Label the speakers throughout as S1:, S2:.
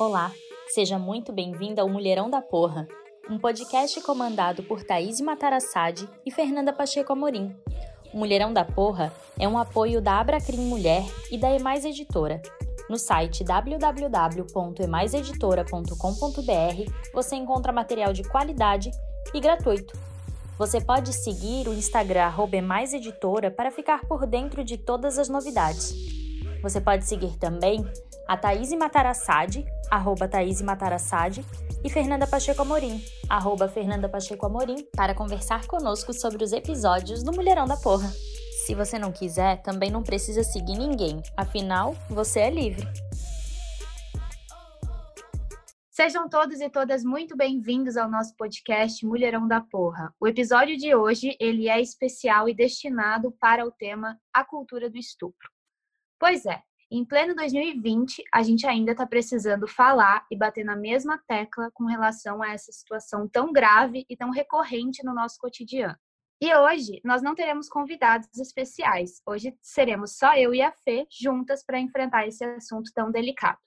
S1: Olá, seja muito bem-vinda ao Mulherão da Porra, um podcast comandado por Thaís Matarassade e Fernanda Pacheco Amorim. O Mulherão da Porra é um apoio da Abracrim Mulher e da Emais Editora. No site www.emaiseditora.com.br você encontra material de qualidade e gratuito. Você pode seguir o Instagram @emaiseditora para ficar por dentro de todas as novidades. Você pode seguir também a Thaís Matarassade, arroba Thaís Matarassade, e Fernanda Pacheco Amorim, arroba Fernanda Pacheco Amorim, para conversar conosco sobre os episódios do Mulherão da Porra. Se você não quiser, também não precisa seguir ninguém, afinal, você é livre.
S2: Sejam todos e todas muito bem-vindos ao nosso podcast Mulherão da Porra. O episódio de hoje, ele é especial e destinado para o tema A Cultura do Estupro. Pois é, em pleno 2020, a gente ainda está precisando falar e bater na mesma tecla com relação a essa situação tão grave e tão recorrente no nosso cotidiano. E hoje nós não teremos convidados especiais. Hoje seremos só eu e a Fê juntas para enfrentar esse assunto tão delicado.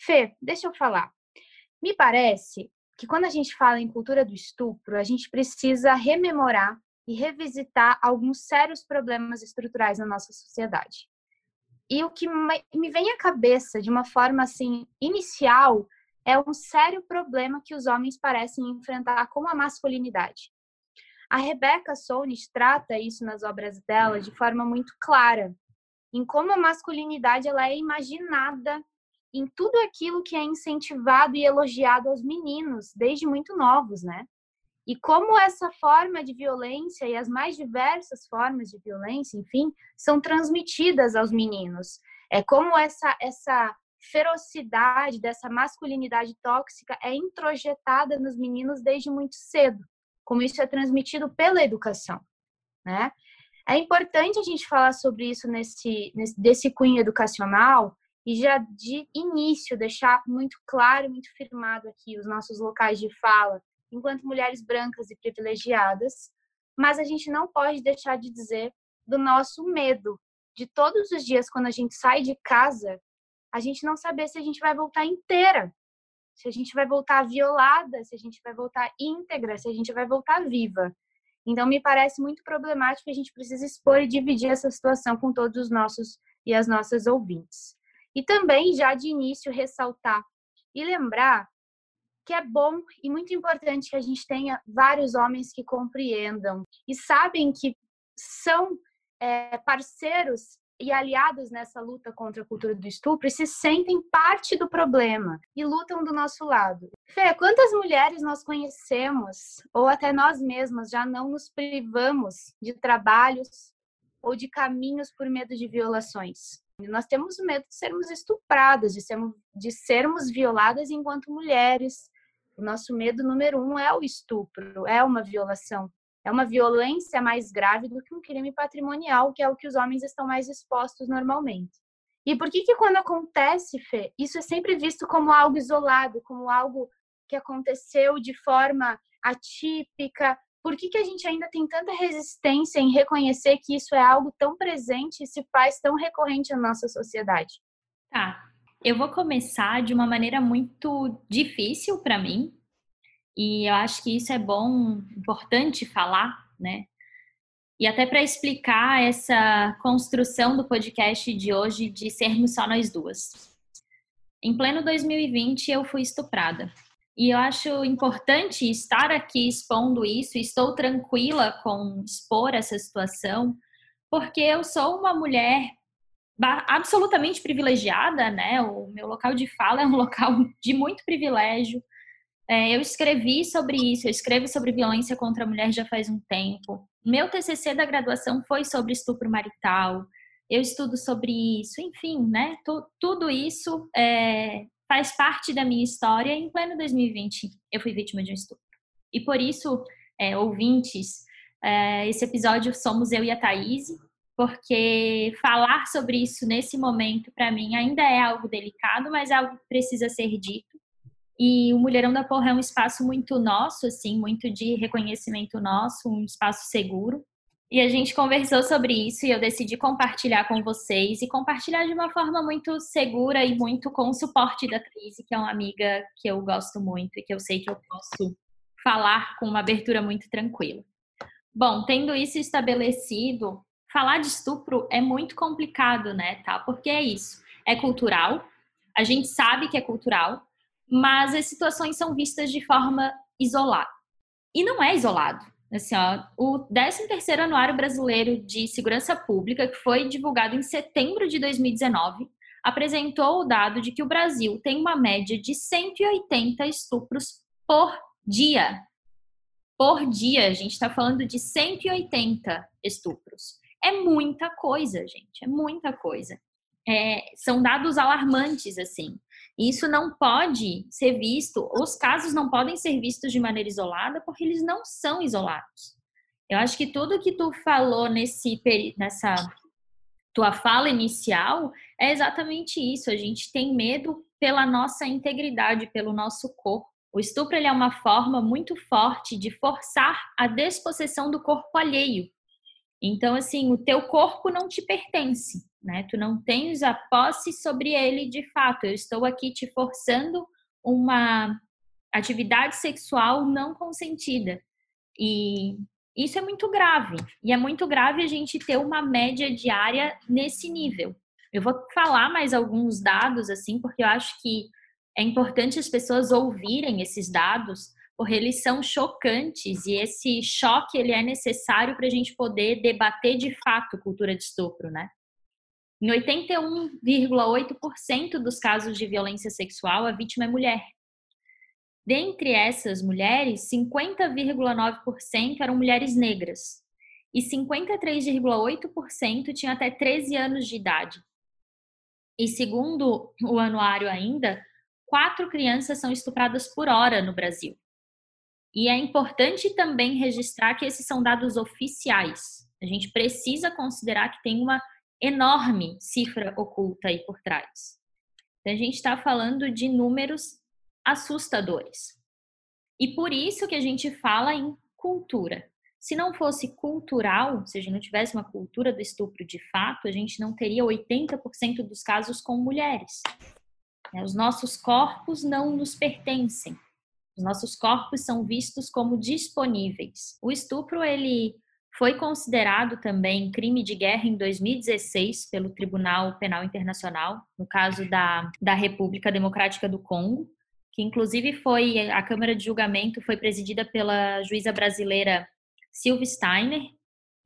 S2: Fê, deixa eu falar. Me parece que quando a gente fala em cultura do estupro, a gente precisa rememorar e revisitar alguns sérios problemas estruturais na nossa sociedade. E o que me vem à cabeça de uma forma assim inicial é um sério problema que os homens parecem enfrentar com a masculinidade. A Rebecca Solnit trata isso nas obras dela de forma muito clara, em como a masculinidade ela é imaginada em tudo aquilo que é incentivado e elogiado aos meninos desde muito novos, né? E como essa forma de violência e as mais diversas formas de violência, enfim, são transmitidas aos meninos. É como essa essa ferocidade dessa masculinidade tóxica é introjetada nos meninos desde muito cedo, como isso é transmitido pela educação, né? É importante a gente falar sobre isso nesse, nesse desse cunho educacional e já de início deixar muito claro, muito firmado aqui os nossos locais de fala enquanto mulheres brancas e privilegiadas, mas a gente não pode deixar de dizer do nosso medo de todos os dias quando a gente sai de casa, a gente não saber se a gente vai voltar inteira, se a gente vai voltar violada, se a gente vai voltar íntegra, se a gente vai voltar viva. Então me parece muito problemático a gente precisa expor e dividir essa situação com todos os nossos e as nossas ouvintes. E também já de início ressaltar e lembrar que é bom e muito importante que a gente tenha vários homens que compreendam e sabem que são é, parceiros e aliados nessa luta contra a cultura do estupro e se sentem parte do problema e lutam do nosso lado. Fê, quantas mulheres nós conhecemos, ou até nós mesmas, já não nos privamos de trabalhos ou de caminhos por medo de violações? Nós temos medo de sermos estupradas, de sermos, de sermos violadas enquanto mulheres, o nosso medo número um é o estupro, é uma violação. É uma violência mais grave do que um crime patrimonial, que é o que os homens estão mais expostos normalmente. E por que que quando acontece, Fê, isso é sempre visto como algo isolado, como algo que aconteceu de forma atípica? Por que que a gente ainda tem tanta resistência em reconhecer que isso é algo tão presente e se faz tão recorrente na nossa sociedade?
S1: Tá, eu vou começar de uma maneira muito difícil para mim, e eu acho que isso é bom, importante falar, né? E até para explicar essa construção do podcast de hoje de sermos só nós duas. Em pleno 2020, eu fui estuprada. E eu acho importante estar aqui expondo isso, estou tranquila com expor essa situação, porque eu sou uma mulher absolutamente privilegiada, né? O meu local de fala é um local de muito privilégio. É, eu escrevi sobre isso, eu escrevo sobre violência contra a mulher já faz um tempo. Meu TCC da graduação foi sobre estupro marital. Eu estudo sobre isso, enfim, né? tudo isso é, faz parte da minha história. Em pleno 2020, eu fui vítima de um estupro. E por isso, é, ouvintes, é, esse episódio somos eu e a Thaís, porque falar sobre isso nesse momento, para mim, ainda é algo delicado, mas é algo que precisa ser dito. E o Mulherão da Porra é um espaço muito nosso, assim, muito de reconhecimento nosso, um espaço seguro. E a gente conversou sobre isso e eu decidi compartilhar com vocês e compartilhar de uma forma muito segura e muito com o suporte da Cris, que é uma amiga que eu gosto muito e que eu sei que eu posso falar com uma abertura muito tranquila. Bom, tendo isso estabelecido, falar de estupro é muito complicado, né, tá? Porque é isso, é cultural, a gente sabe que é cultural, mas as situações são vistas de forma isolada. E não é isolado. Assim, ó, o 13º Anuário Brasileiro de Segurança Pública, que foi divulgado em setembro de 2019, apresentou o dado de que o Brasil tem uma média de 180 estupros por dia. Por dia, a gente está falando de 180 estupros. É muita coisa, gente, é muita coisa. É, são dados alarmantes, assim. Isso não pode ser visto, os casos não podem ser vistos de maneira isolada, porque eles não são isolados. Eu acho que tudo que tu falou nesse, nessa tua fala inicial é exatamente isso. A gente tem medo pela nossa integridade, pelo nosso corpo. O estupro é uma forma muito forte de forçar a despossessão do corpo alheio. Então, assim, o teu corpo não te pertence né? Tu não tens a posse sobre ele de fato. Eu estou aqui te forçando uma atividade sexual não consentida. E isso é muito grave. E é muito grave a gente ter uma média diária nesse nível. Eu vou falar mais alguns dados assim, porque eu acho que é importante as pessoas ouvirem esses dados, porque eles são chocantes e esse choque ele é necessário para a gente poder debater de fato cultura de estupro, né? Em 81,8% dos casos de violência sexual, a vítima é mulher. Dentre essas mulheres, 50,9% eram mulheres negras e 53,8% tinham até 13 anos de idade. E segundo o anuário ainda, quatro crianças são estupradas por hora no Brasil. E é importante também registrar que esses são dados oficiais. A gente precisa considerar que tem uma enorme cifra oculta aí por trás. Então, a gente está falando de números assustadores. E por isso que a gente fala em cultura. Se não fosse cultural, se a gente não tivesse uma cultura do estupro de fato, a gente não teria 80% dos casos com mulheres. É, os nossos corpos não nos pertencem. Os nossos corpos são vistos como disponíveis. O estupro, ele foi considerado também crime de guerra em 2016 pelo Tribunal Penal Internacional, no caso da, da República Democrática do Congo, que inclusive foi a Câmara de Julgamento foi presidida pela juíza brasileira Silvia Steiner.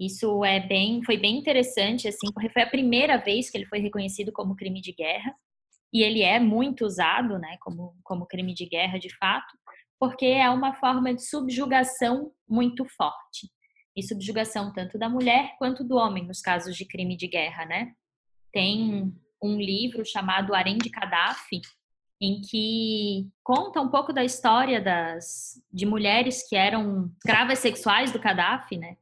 S1: Isso é bem, foi bem interessante, assim, porque foi a primeira vez que ele foi reconhecido como crime de guerra e ele é muito usado, né, como, como crime de guerra de fato, porque é uma forma de subjugação muito forte e subjugação tanto da mulher quanto do homem nos casos de crime de guerra, né? Tem um livro chamado Harém de Gaddafi, em que conta um pouco da história das de mulheres que eram escravas sexuais do Gaddafi, né?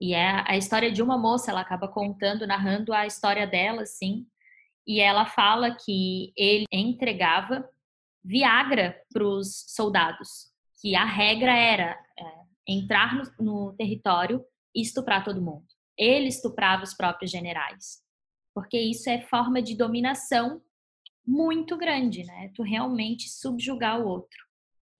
S1: E é a história de uma moça, ela acaba contando, narrando a história dela, assim, e ela fala que ele entregava Viagra para os soldados, que a regra era é, entrar no, no território e estuprar todo mundo. Ele estuprava os próprios generais. Porque isso é forma de dominação muito grande, né? Tu realmente subjugar o outro.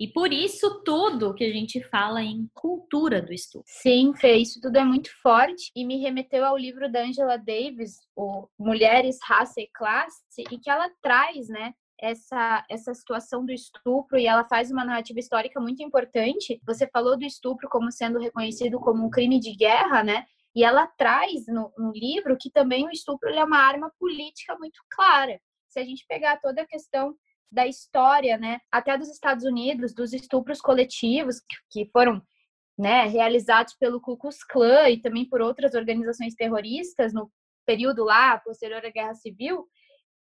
S1: E por isso tudo que a gente fala em cultura do estupro.
S2: Sim, Fê, isso tudo é muito forte e me remeteu ao livro da Angela Davis, o Mulheres, Raça e Classe, e que ela traz, né, essa, essa situação do estupro e ela faz uma narrativa histórica muito importante. Você falou do estupro como sendo reconhecido como um crime de guerra, né? E ela traz no, no livro que também o estupro é uma arma política muito clara. Se a gente pegar toda a questão da história, né, até dos Estados Unidos, dos estupros coletivos que, que foram né, realizados pelo Ku Klux Klan e também por outras organizações terroristas no período lá posterior à Guerra Civil,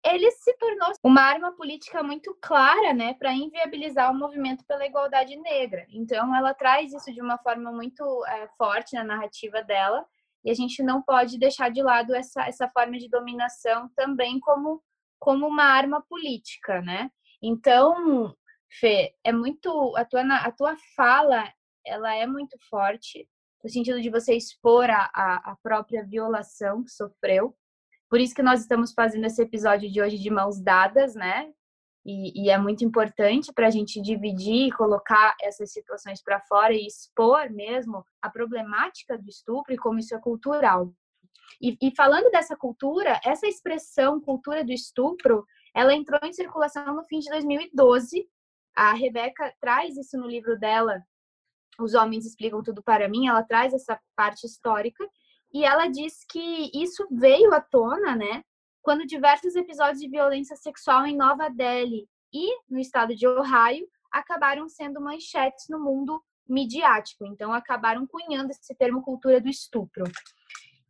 S2: ele se tornou uma arma política muito clara, né, para inviabilizar o movimento pela igualdade negra. Então, ela traz isso de uma forma muito é, forte na narrativa dela, e a gente não pode deixar de lado essa, essa forma de dominação também como, como uma arma política, né? Então, Fê, é muito a tua, a tua fala, ela é muito forte. no sentido de você expor a, a, a própria violação que sofreu. Por isso que nós estamos fazendo esse episódio de hoje de mãos dadas, né? E, e é muito importante para a gente dividir e colocar essas situações para fora e expor mesmo a problemática do estupro e como isso é cultural. E, e, falando dessa cultura, essa expressão cultura do estupro, ela entrou em circulação no fim de 2012. A Rebeca traz isso no livro dela, Os Homens Explicam Tudo para Mim, ela traz essa parte histórica e ela diz que isso veio à tona, né, quando diversos episódios de violência sexual em Nova Delhi e no estado de Ohio acabaram sendo manchetes no mundo midiático. Então, acabaram cunhando esse termo cultura do estupro.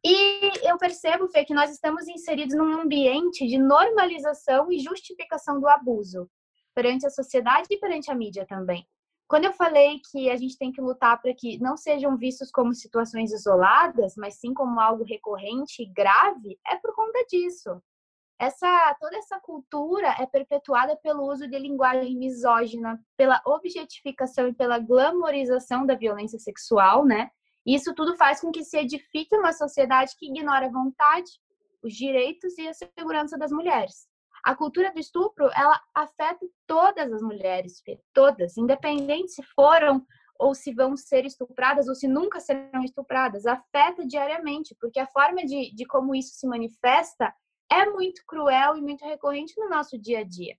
S2: E eu percebo, Fê, que nós estamos inseridos num ambiente de normalização e justificação do abuso perante a sociedade e perante a mídia também. Quando eu falei que a gente tem que lutar para que não sejam vistos como situações isoladas, mas sim como algo recorrente e grave, é por conta disso. Essa toda essa cultura é perpetuada pelo uso de linguagem misógina, pela objetificação e pela glamorização da violência sexual, né? Isso tudo faz com que se edifique uma sociedade que ignora a vontade, os direitos e a segurança das mulheres. A cultura do estupro, ela afeta todas as mulheres, todas, independente se foram ou se vão ser estupradas ou se nunca serão estupradas, afeta diariamente, porque a forma de, de como isso se manifesta é muito cruel e muito recorrente no nosso dia a dia.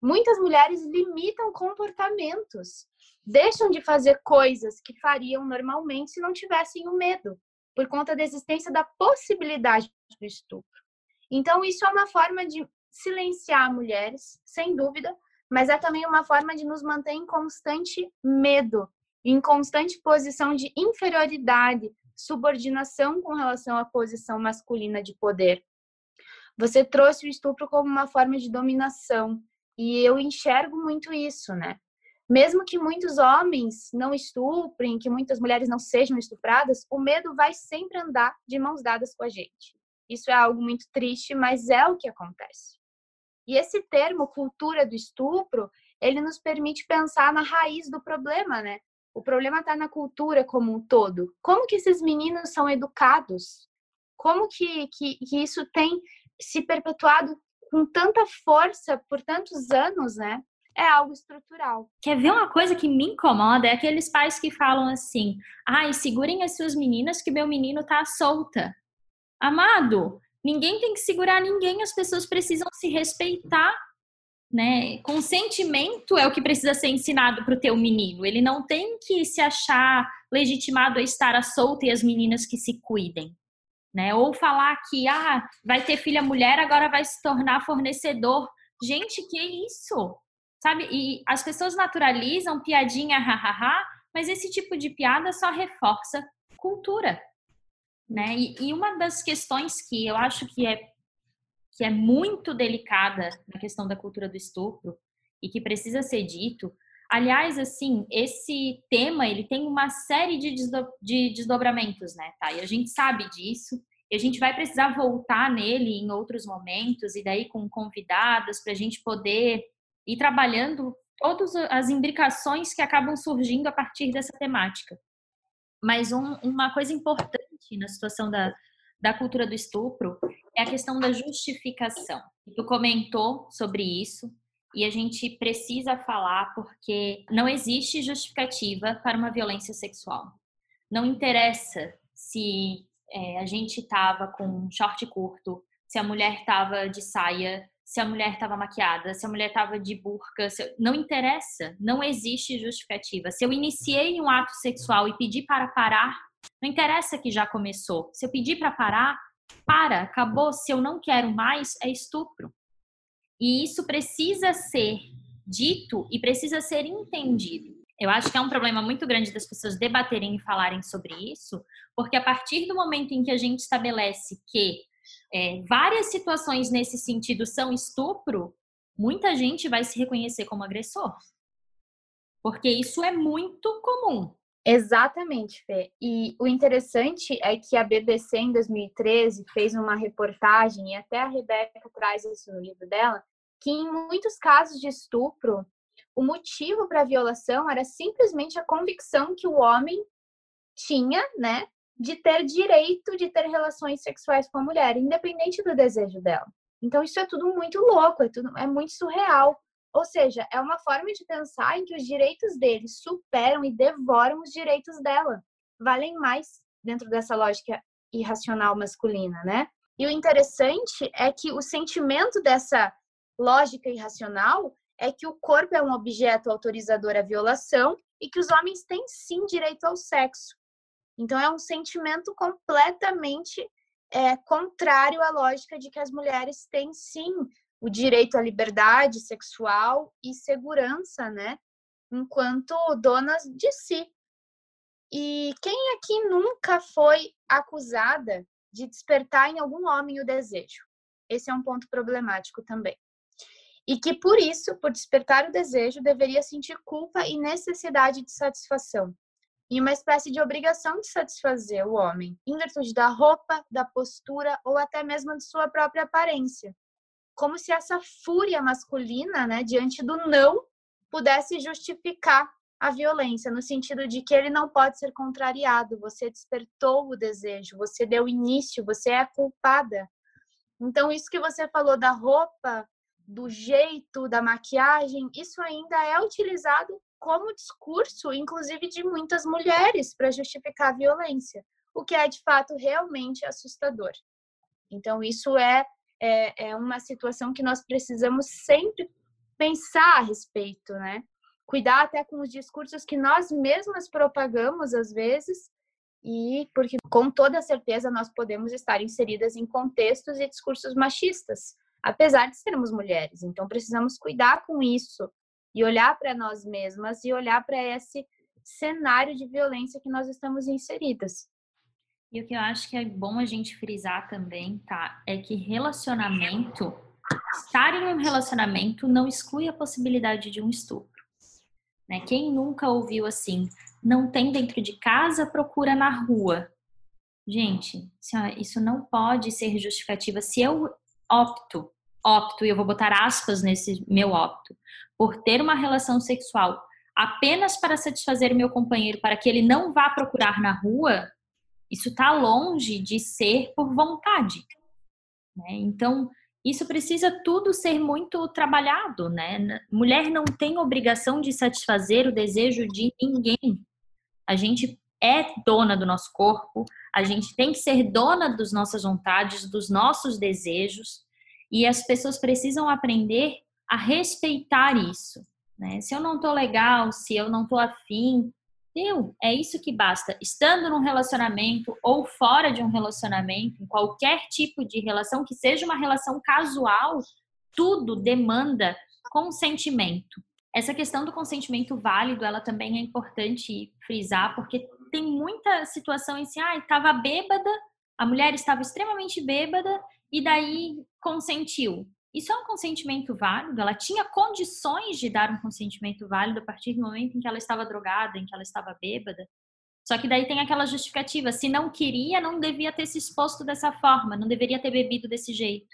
S2: Muitas mulheres limitam comportamentos, deixam de fazer coisas que fariam normalmente se não tivessem o medo, por conta da existência da possibilidade do estupro. Então, isso é uma forma de silenciar mulheres, sem dúvida, mas é também uma forma de nos manter em constante medo, em constante posição de inferioridade, subordinação com relação à posição masculina de poder. Você trouxe o estupro como uma forma de dominação, e eu enxergo muito isso, né? Mesmo que muitos homens não estuprem, que muitas mulheres não sejam estupradas, o medo vai sempre andar de mãos dadas com a gente. Isso é algo muito triste, mas é o que acontece. E esse termo cultura do estupro, ele nos permite pensar na raiz do problema, né? O problema está na cultura como um todo. Como que esses meninos são educados? Como que, que, que isso tem se perpetuado com tanta força por tantos anos, né? É algo estrutural.
S1: Quer ver uma coisa que me incomoda? É aqueles pais que falam assim: ai, segurem as suas meninas que meu menino tá solta. Amado, ninguém tem que segurar ninguém, as pessoas precisam se respeitar. Né? Consentimento é o que precisa ser ensinado para o teu menino. Ele não tem que se achar legitimado a estar à solta e as meninas que se cuidem né? Ou falar que ah, vai ter filha mulher, agora vai se tornar fornecedor. Gente, que isso? Sabe? E as pessoas naturalizam piadinha, hahaha, mas esse tipo de piada só reforça cultura, né? E, e uma das questões que eu acho que é que é muito delicada na questão da cultura do estupro e que precisa ser dito. Aliás, assim, esse tema ele tem uma série de, desdo de desdobramentos, né, tá? E a gente sabe disso. E a gente vai precisar voltar nele em outros momentos e daí com convidados para a gente poder ir trabalhando todas as imbricações que acabam surgindo a partir dessa temática. Mas um, uma coisa importante na situação da, da cultura do estupro é a questão da justificação. Tu comentou sobre isso e a gente precisa falar porque não existe justificativa para uma violência sexual. Não interessa se é, a gente estava com um short curto, se a mulher estava de saia, se a mulher estava maquiada, se a mulher estava de burca, não interessa, não existe justificativa. Se eu iniciei um ato sexual e pedi para parar, não interessa que já começou. Se eu pedir para parar, para, acabou. Se eu não quero mais, é estupro. E isso precisa ser dito e precisa ser entendido. Eu acho que é um problema muito grande das pessoas debaterem e falarem sobre isso, porque a partir do momento em que a gente estabelece que é, várias situações nesse sentido são estupro, muita gente vai se reconhecer como agressor. Porque isso é muito comum.
S2: Exatamente, Fê. E o interessante é que a BBC, em 2013, fez uma reportagem, e até a Rebeca traz isso no livro dela, que em muitos casos de estupro, o motivo para a violação era simplesmente a convicção que o homem tinha, né, de ter direito de ter relações sexuais com a mulher, independente do desejo dela. Então isso é tudo muito louco, é tudo é muito surreal. Ou seja, é uma forma de pensar em que os direitos deles superam e devoram os direitos dela. Valem mais dentro dessa lógica irracional masculina, né? E o interessante é que o sentimento dessa lógica irracional é que o corpo é um objeto autorizador à violação e que os homens têm sim direito ao sexo. Então é um sentimento completamente é, contrário à lógica de que as mulheres têm sim o direito à liberdade sexual e segurança, né? Enquanto donas de si. E quem aqui nunca foi acusada de despertar em algum homem o desejo? Esse é um ponto problemático também. E que por isso, por despertar o desejo, deveria sentir culpa e necessidade de satisfação, e uma espécie de obrigação de satisfazer o homem, em virtude da roupa, da postura ou até mesmo de sua própria aparência. Como se essa fúria masculina, né, diante do não, pudesse justificar a violência, no sentido de que ele não pode ser contrariado, você despertou o desejo, você deu início, você é culpada. Então, isso que você falou da roupa, do jeito, da maquiagem, isso ainda é utilizado como discurso, inclusive de muitas mulheres, para justificar a violência, o que é de fato realmente assustador. Então, isso é, é, é uma situação que nós precisamos sempre pensar a respeito, né? Cuidar até com os discursos que nós mesmas propagamos às vezes, e porque com toda certeza nós podemos estar inseridas em contextos e discursos machistas, apesar de sermos mulheres. Então precisamos cuidar com isso, e olhar para nós mesmas e olhar para esse cenário de violência que nós estamos inseridas.
S1: E o que eu acho que é bom a gente frisar também, tá? É que relacionamento, estar em um relacionamento não exclui a possibilidade de um estupro. Né? Quem nunca ouviu assim, não tem dentro de casa, procura na rua. Gente, isso não pode ser justificativa. Se eu opto, opto, e eu vou botar aspas nesse meu opto, por ter uma relação sexual apenas para satisfazer meu companheiro, para que ele não vá procurar na rua, isso está longe de ser por vontade. Né? Então, isso precisa tudo ser muito trabalhado, né? Mulher não tem obrigação de satisfazer o desejo de ninguém. A gente é dona do nosso corpo, a gente tem que ser dona das nossas vontades, dos nossos desejos, e as pessoas precisam aprender a respeitar isso. Né? Se eu não tô legal, se eu não tô afim, deu, é isso que basta. Estando num relacionamento ou fora de um relacionamento, em qualquer tipo de relação, que seja uma relação casual, tudo demanda consentimento. Essa questão do consentimento válido, ela também é importante frisar, porque tem muita situação em si, ah, estava bêbada, a mulher estava extremamente bêbada e daí consentiu. Isso é um consentimento válido? Ela tinha condições de dar um consentimento válido a partir do momento em que ela estava drogada, em que ela estava bêbada. Só que daí tem aquela justificativa: se não queria, não devia ter se exposto dessa forma, não deveria ter bebido desse jeito.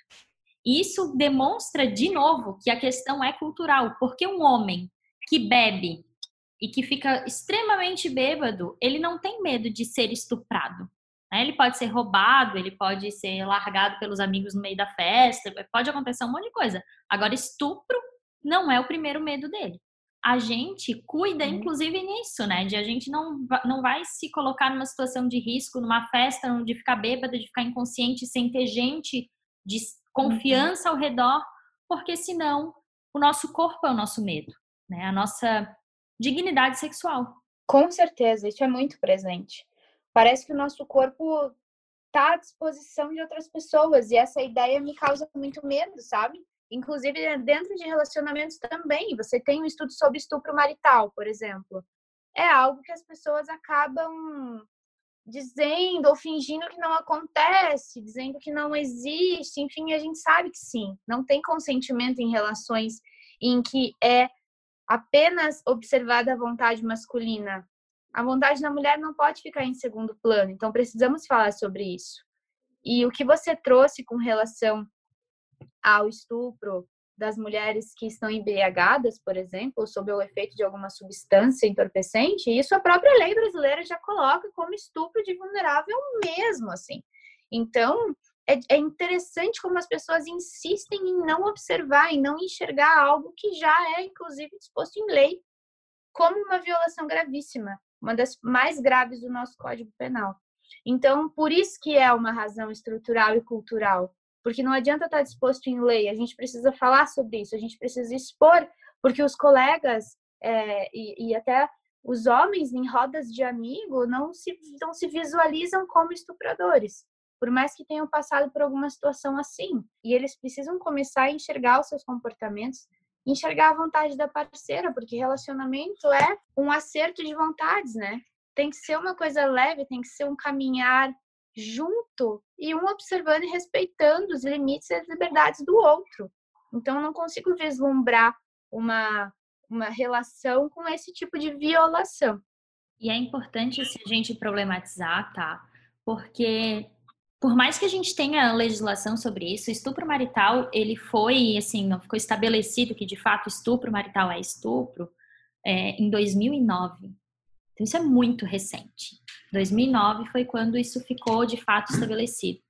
S1: Isso demonstra, de novo, que a questão é cultural, porque um homem que bebe e que fica extremamente bêbado, ele não tem medo de ser estuprado. Né? Ele pode ser roubado, ele pode ser largado pelos amigos no meio da festa, pode acontecer um monte de coisa. Agora, estupro não é o primeiro medo dele. A gente cuida, uhum. inclusive, nisso, né? De a gente não, não vai se colocar numa situação de risco, numa festa, de ficar bêbada, de ficar inconsciente, sem ter gente de confiança ao redor, porque senão o nosso corpo é o nosso medo, né? A nossa dignidade sexual.
S2: Com certeza, isso é muito presente. Parece que o nosso corpo está à disposição de outras pessoas e essa ideia me causa muito medo, sabe? Inclusive dentro de relacionamentos também. Você tem um estudo sobre estupro marital, por exemplo. É algo que as pessoas acabam dizendo ou fingindo que não acontece, dizendo que não existe. Enfim, a gente sabe que sim. Não tem consentimento em relações em que é apenas observada a vontade masculina a vontade da mulher não pode ficar em segundo plano, então precisamos falar sobre isso. E o que você trouxe com relação ao estupro das mulheres que estão embriagadas, por exemplo, sob o efeito de alguma substância entorpecente, isso a própria lei brasileira já coloca como estupro de vulnerável mesmo, assim. Então, é, é interessante como as pessoas insistem em não observar, em não enxergar algo que já é, inclusive, disposto em lei como uma violação gravíssima, uma das mais graves do nosso Código Penal. Então, por isso que é uma razão estrutural e cultural, porque não adianta estar disposto em lei, a gente precisa falar sobre isso, a gente precisa expor, porque os colegas é, e, e, até os homens em rodas de amigo não se, não se visualizam como estupradores, por mais que tenham passado por alguma situação assim. E eles precisam começar a enxergar os seus comportamentos, enxergar a vontade da parceira, porque relacionamento é um acerto de vontades, né? Tem que ser uma coisa leve, tem que ser um caminhar junto e um observando e respeitando os limites e as liberdades do outro. Então, não consigo vislumbrar uma, uma relação com esse tipo de violação.
S1: E é importante a gente problematizar, tá? Porque por mais que a gente tenha legislação sobre isso, estupro marital, ele foi, assim, ficou estabelecido que de fato estupro marital é estupro é, em 2009. Então isso é muito recente. 2009 foi quando isso ficou de fato estabelecido.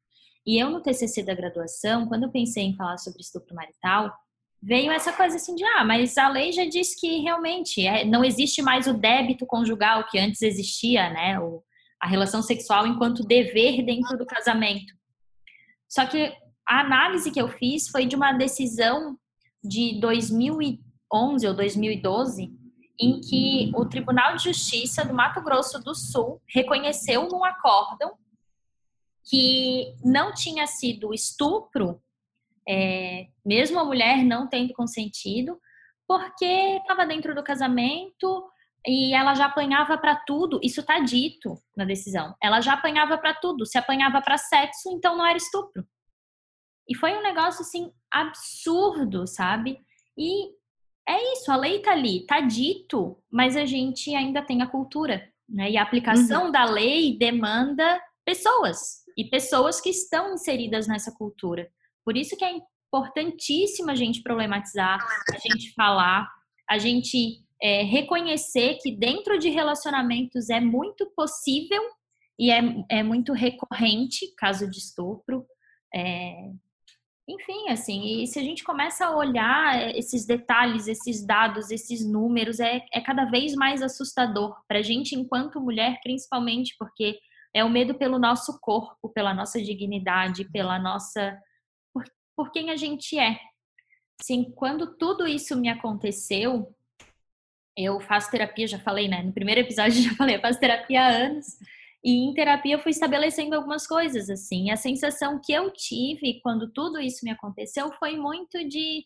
S1: E eu no TCC da graduação, quando eu pensei em falar sobre estupro marital, veio essa coisa assim de ah, mas a lei já diz que realmente é, não existe mais o débito conjugal que antes existia, né? O, a relação sexual enquanto dever dentro do casamento. Só que a análise que eu fiz foi de uma decisão de 2011 ou 2012, em que o Tribunal de Justiça do Mato Grosso do Sul reconheceu num acórdão que não tinha sido estupro, é, mesmo a mulher não tendo consentido, porque estava dentro do casamento, e ela já apanhava para tudo. Isso está dito na decisão. Ela já apanhava para tudo. Se apanhava para sexo, então não era estupro. E foi um negócio assim absurdo, sabe? E é isso, a lei tá ali, tá dito, mas a gente ainda tem a cultura, né? E a aplicação uhum. da lei demanda pessoas e pessoas que estão inseridas nessa cultura. Por isso que é importantíssimo a gente problematizar, a gente falar, a gente é, reconhecer que dentro de relacionamentos é muito possível e é, é muito recorrente caso de estupro. É, enfim, assim, e se a gente começa a olhar esses detalhes, esses dados, esses números, é, é cada vez mais assustador para a gente, enquanto mulher, principalmente, porque é o medo pelo nosso corpo, pela nossa dignidade, pela nossa. por, por quem a gente é. Assim, quando tudo isso me aconteceu, eu faço terapia, já falei, né? No primeiro episódio já falei, eu faço terapia há anos. E em terapia eu fui estabelecendo algumas coisas, assim. A sensação que eu tive quando tudo isso me aconteceu foi muito de,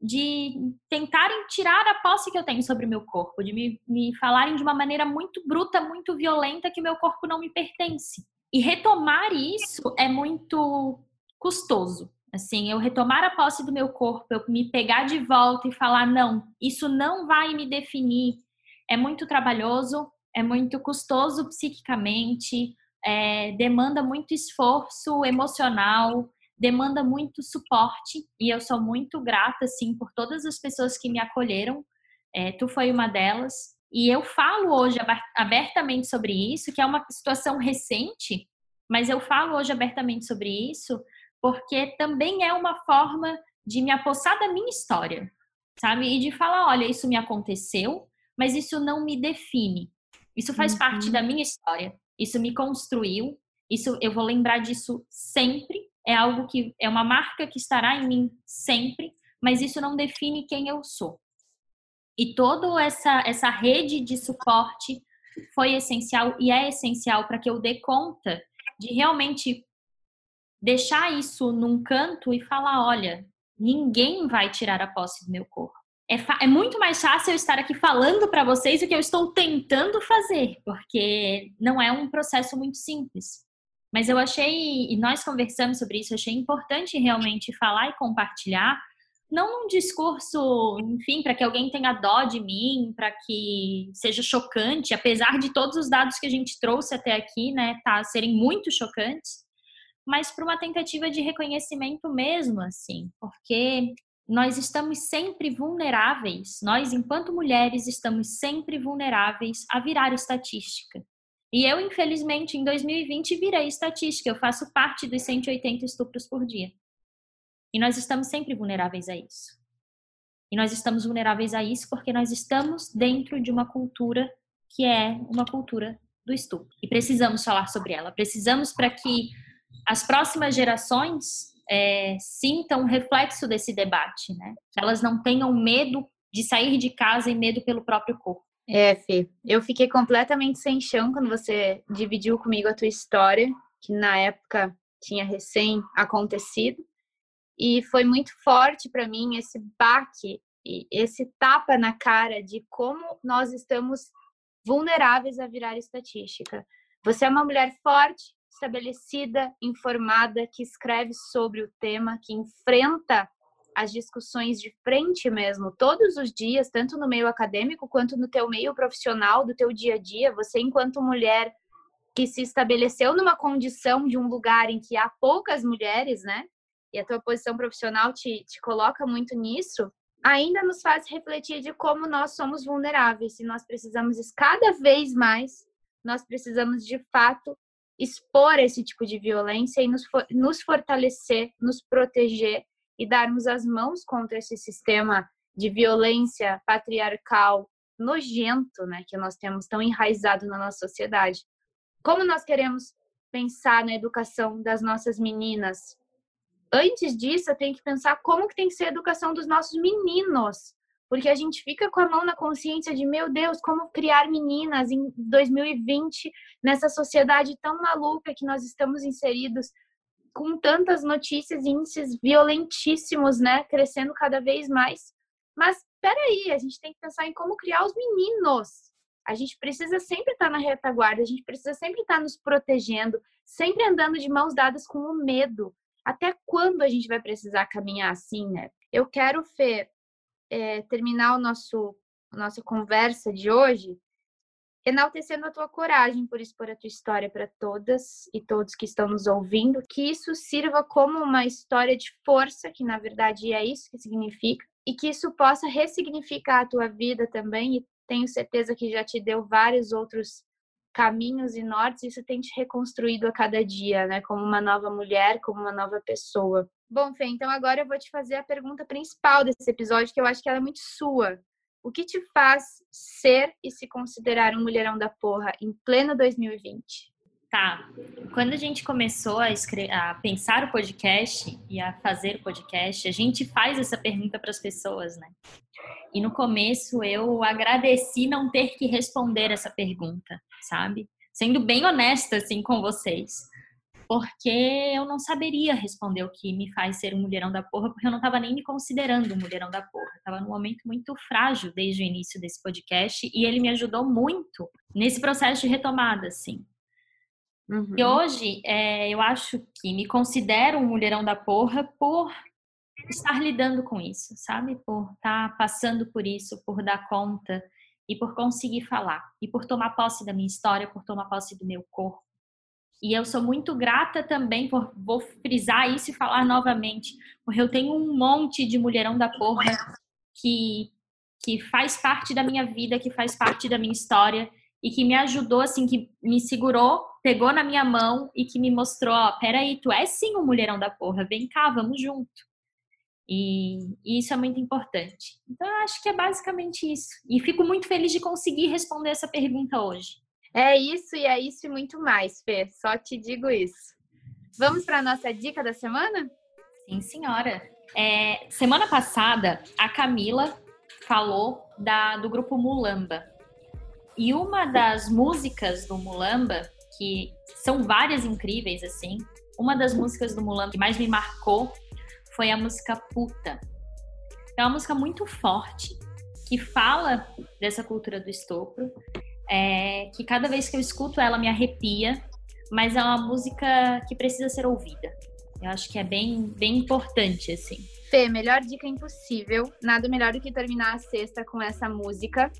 S1: de tentarem tirar a posse que eu tenho sobre o meu corpo, de me, me falarem de uma maneira muito bruta, muito violenta, que meu corpo não me pertence. E retomar isso é muito custoso. Assim, eu retomar a posse do meu corpo, eu me pegar de volta e falar: não, isso não vai me definir. É muito trabalhoso, é muito custoso psiquicamente, é, demanda muito esforço emocional, demanda muito suporte. E eu sou muito grata, assim, por todas as pessoas que me acolheram. É, tu foi uma delas. E eu falo hoje abertamente sobre isso, que é uma situação recente, mas eu falo hoje abertamente sobre isso porque também é uma forma de me apossar da minha história, sabe? E de falar, olha, isso me aconteceu, mas isso não me define. Isso faz uhum. parte da minha história. Isso me construiu. Isso eu vou lembrar disso sempre. É algo que é uma marca que estará em mim sempre, mas isso não define quem eu sou. E toda essa essa rede de suporte foi essencial e é essencial para que eu dê conta de realmente deixar isso num canto e falar: olha, ninguém vai tirar a posse do meu corpo. É, é muito mais fácil eu estar aqui falando para vocês o que eu estou tentando fazer, porque não é um processo muito simples. Mas eu achei, e nós conversamos sobre isso, achei importante realmente falar e compartilhar, não num discurso, enfim, para que alguém tenha dó de mim, para que seja chocante, apesar de todos os dados que a gente trouxe até aqui, né, tá, serem muito chocantes, mas para uma tentativa de reconhecimento mesmo, assim, porque nós estamos sempre vulneráveis, nós, enquanto mulheres, estamos sempre vulneráveis a virar estatística. E eu, infelizmente, em 2020 virei estatística, eu faço parte dos 180 estupros por dia. E nós estamos sempre vulneráveis a isso. E nós estamos vulneráveis a isso porque nós estamos dentro de uma cultura que é uma cultura do estupro. E precisamos falar sobre ela. Precisamos para que as próximas gerações é, sintam reflexo desse debate, né? Que elas não tenham medo de sair de casa e medo pelo próprio corpo.
S2: É, Fê, eu fiquei completamente sem chão quando você dividiu comigo a tua história, que na época tinha recém acontecido. E foi muito forte para mim esse baque esse tapa na cara de como nós estamos vulneráveis a virar estatística. Você é uma mulher forte, estabelecida, informada, que escreve sobre o tema, que enfrenta as discussões de frente mesmo, todos os dias, tanto no meio acadêmico quanto no teu meio profissional, do teu dia a dia. Você, enquanto mulher que se estabeleceu numa condição de um lugar em que há poucas mulheres, né? E a tua posição profissional te, te coloca muito nisso, ainda nos faz refletir de como nós somos vulneráveis e nós precisamos cada vez mais, nós precisamos de fato expor esse tipo de violência e nos, nos fortalecer, nos proteger e darmos as mãos contra esse sistema de violência patriarcal nojento, né, que nós temos tão enraizado na nossa sociedade. Como nós queremos pensar na educação das nossas meninas? Antes disso, eu tenho que pensar como que tem que ser a educação dos nossos meninos, porque a gente fica com a mão na consciência de, meu Deus, como criar meninas em 2020 nessa sociedade tão maluca que nós estamos inseridos, com tantas notícias e índices violentíssimos, né, crescendo cada vez mais. Mas peraí, a gente tem que pensar em como criar os meninos. A gente precisa sempre estar na retaguarda, a gente precisa sempre estar nos protegendo, sempre andando de mãos dadas com o medo. Até quando a gente vai precisar caminhar assim, né? Eu quero, Fê, é, terminar o nosso nossa conversa de hoje enaltecendo a tua coragem por expor a tua história para todas e todos que estão nos ouvindo, que isso sirva como uma história de força, que na verdade é isso que significa, e que isso possa ressignificar a tua vida também, e tenho certeza que já te deu vários outros caminhos e nortes, isso tem te reconstruído a cada dia, né, como uma nova mulher, como uma nova pessoa. Bom, Fê, então agora eu vou te fazer a pergunta principal desse episódio, que eu acho que ela é muito sua. O que te faz ser e se considerar um mulherão da porra em pleno 2020?
S1: Tá. Quando a gente começou a, a, pensar o podcast e a fazer o podcast, a gente faz essa pergunta para as pessoas, né? E no começo eu agradeci não ter que responder essa pergunta, sabe? Sendo bem honesta assim com vocês porque eu não saberia responder o que me faz ser um mulherão da porra, porque eu não estava nem me considerando um mulherão da porra. Estava num momento muito frágil desde o início desse podcast e ele me ajudou muito nesse processo de retomada, assim. Uhum. E hoje é, eu acho que me considero um mulherão da porra por estar lidando com isso, sabe? Por estar tá passando por isso, por dar conta e por conseguir falar e por tomar posse da minha história, por tomar posse do meu corpo e eu sou muito grata também, por, vou frisar isso e falar novamente, porque eu tenho um monte de mulherão da porra que, que faz parte da minha vida, que faz parte da minha história e que me ajudou, assim, que me segurou, pegou na minha mão e que me mostrou, ó, peraí, tu é sim um mulherão da porra, vem cá, vamos junto. E, e, isso é muito importante. Então, eu acho que é basicamente isso. E fico muito feliz de conseguir responder essa pergunta hoje.
S2: É isso e é isso e muito mais, Fê. Só te digo isso. Vamos para a nossa dica da semana?
S1: Sim, senhora. É, semana passada, a Camila falou da, do grupo Mulamba. E uma das músicas do Mulamba, que são várias incríveis, assim, uma das músicas do Mulamba que mais me marcou foi a música Puta. É uma música muito forte, que fala dessa cultura do estupro é, que cada vez que eu escuto ela me arrepia, mas é uma música que precisa ser ouvida. Eu acho que é bem, bem importante, assim.
S2: Fê, melhor dica impossível. Nada melhor do que terminar a sexta com essa música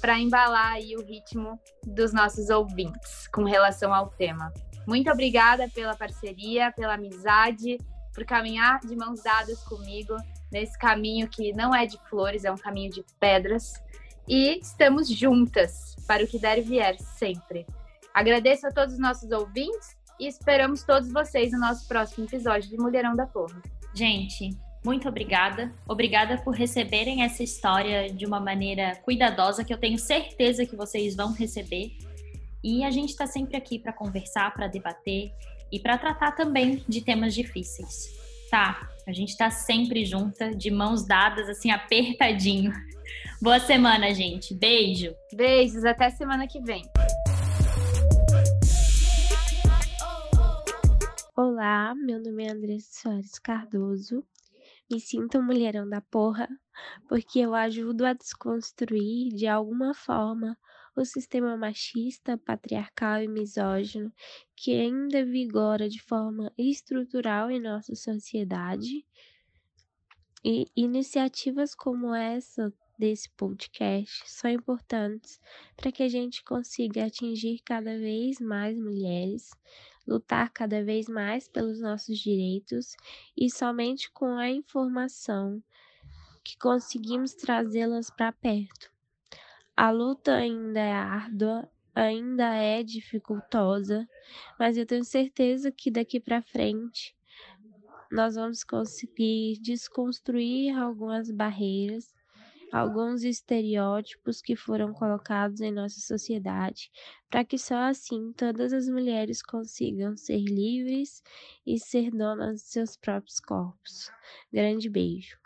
S2: para embalar aí o ritmo dos nossos ouvintes com relação ao tema. Muito obrigada pela parceria, pela amizade, por caminhar de mãos dadas comigo nesse caminho que não é de flores, é um caminho de pedras. E estamos juntas para o que der e vier, sempre. Agradeço a todos os nossos ouvintes e esperamos todos vocês no nosso próximo episódio de Mulherão da Porra.
S1: Gente, muito obrigada. Obrigada por receberem essa história de uma maneira cuidadosa, que eu tenho certeza que vocês vão receber. E a gente está sempre aqui para conversar, para debater e para tratar também de temas difíceis. Tá, a gente está sempre junta, de mãos dadas, assim, apertadinho. Boa semana, gente. Beijo.
S2: Beijos, até semana que vem.
S3: Olá, meu nome é Andressa Soares Cardoso. Me sinto mulherão da porra porque eu ajudo a desconstruir de alguma forma o sistema machista, patriarcal e misógino que ainda vigora de forma estrutural em nossa sociedade. E iniciativas como essa desse podcast são importantes para que a gente consiga atingir cada vez mais mulheres, lutar cada vez mais pelos nossos direitos e somente com a informação que conseguimos trazê-las para perto. A luta ainda é árdua, ainda é dificultosa, mas eu tenho certeza que daqui para frente nós vamos conseguir desconstruir algumas barreiras alguns estereótipos que foram colocados em nossa sociedade, para que só assim todas as mulheres consigam ser livres e ser donas de seus próprios corpos. Grande beijo.